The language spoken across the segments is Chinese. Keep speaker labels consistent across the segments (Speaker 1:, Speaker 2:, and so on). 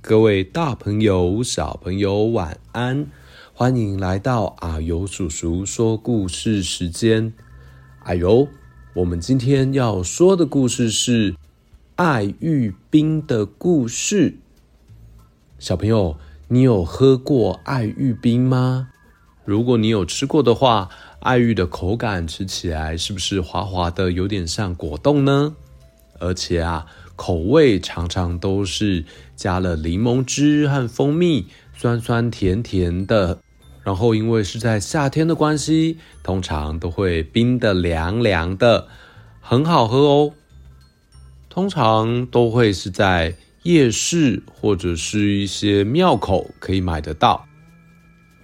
Speaker 1: 各位大朋友、小朋友，晚安！欢迎来到阿尤叔叔说故事时间。阿尤，我们今天要说的故事是爱玉冰的故事。小朋友，你有喝过爱玉冰吗？如果你有吃过的话，爱玉的口感吃起来是不是滑滑的，有点像果冻呢？而且啊，口味常常都是加了柠檬汁和蜂蜜，酸酸甜甜的。然后因为是在夏天的关系，通常都会冰得凉凉的，很好喝哦。通常都会是在夜市或者是一些庙口可以买得到。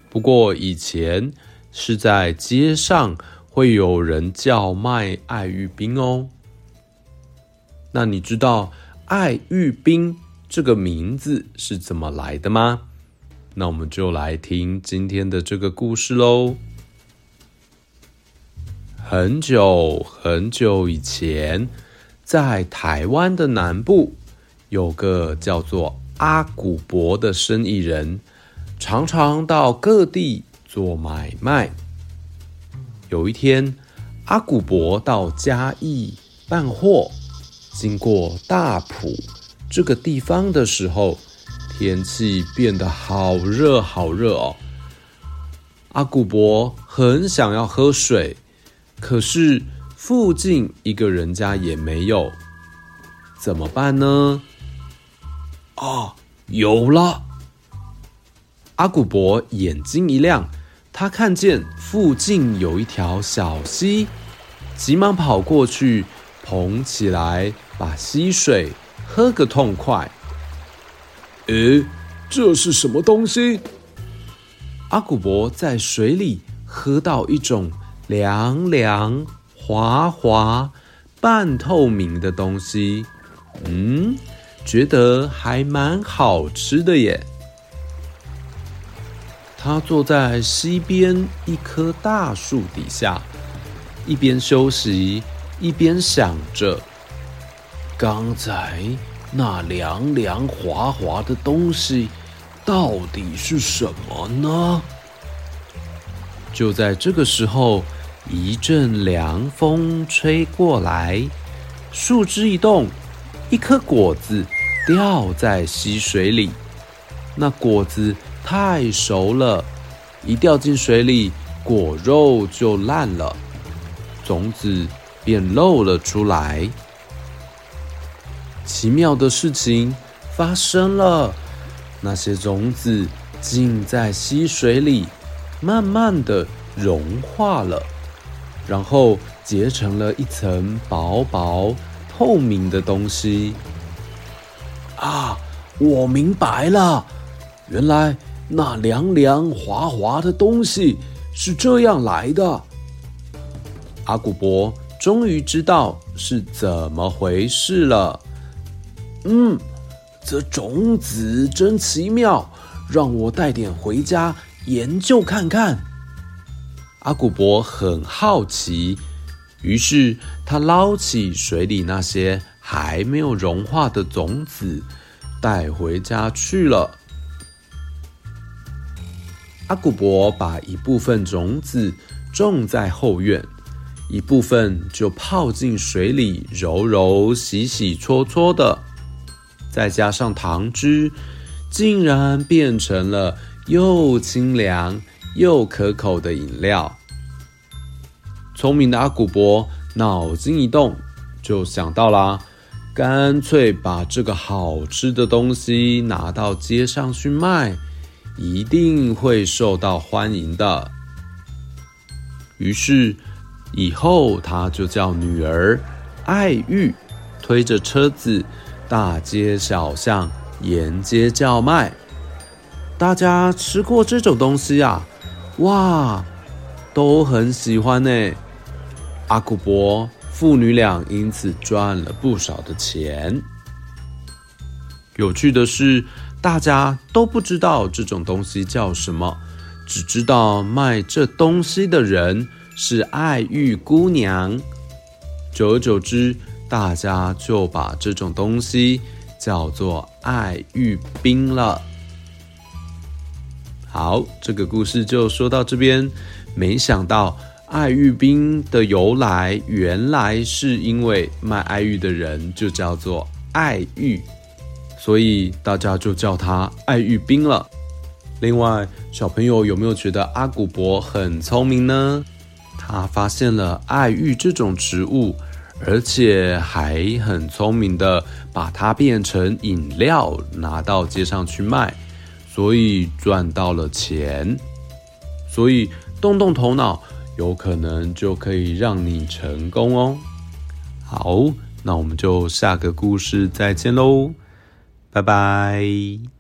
Speaker 1: 不过以前是在街上会有人叫卖爱玉冰哦。那你知道爱玉冰这个名字是怎么来的吗？那我们就来听今天的这个故事喽。很久很久以前，在台湾的南部，有个叫做阿古伯的生意人，常常到各地做买卖。有一天，阿古伯到嘉义办货。经过大埔这个地方的时候，天气变得好热好热哦。阿古伯很想要喝水，可是附近一个人家也没有，怎么办呢？啊，有了！阿古伯眼睛一亮，他看见附近有一条小溪，急忙跑过去。捧起来，把溪水喝个痛快。诶，这是什么东西？阿古伯在水里喝到一种凉凉、滑滑、半透明的东西，嗯，觉得还蛮好吃的耶。他坐在溪边一棵大树底下，一边休息。一边想着，刚才那凉凉滑滑的东西到底是什么呢？就在这个时候，一阵凉风吹过来，树枝一动，一颗果子掉在溪水里。那果子太熟了，一掉进水里，果肉就烂了，种子。便露了出来。奇妙的事情发生了，那些种子浸在溪水里，慢慢的融化了，然后结成了一层薄薄透明的东西。啊，我明白了，原来那凉凉滑滑的东西是这样来的。阿古伯。终于知道是怎么回事了。嗯，这种子真奇妙，让我带点回家研究看看。阿古伯很好奇，于是他捞起水里那些还没有融化的种子，带回家去了。阿古伯把一部分种子种在后院。一部分就泡进水里揉揉、洗洗搓搓的，再加上糖汁，竟然变成了又清凉又可口的饮料。聪明的阿古伯脑筋一动，就想到了，干脆把这个好吃的东西拿到街上去卖，一定会受到欢迎的。于是。以后，他就叫女儿爱玉，推着车子，大街小巷沿街叫卖。大家吃过这种东西啊，哇，都很喜欢呢。阿古伯父女俩因此赚了不少的钱。有趣的是，大家都不知道这种东西叫什么，只知道卖这东西的人。是爱玉姑娘，久而久之，大家就把这种东西叫做爱玉冰了。好，这个故事就说到这边。没想到爱玉冰的由来，原来是因为卖爱玉的人就叫做爱玉，所以大家就叫他爱玉冰了。另外，小朋友有没有觉得阿古伯很聪明呢？他发现了爱玉这种植物，而且还很聪明的把它变成饮料，拿到街上去卖。所以赚到了钱，所以动动头脑，有可能就可以让你成功哦。好，那我们就下个故事再见喽，拜拜。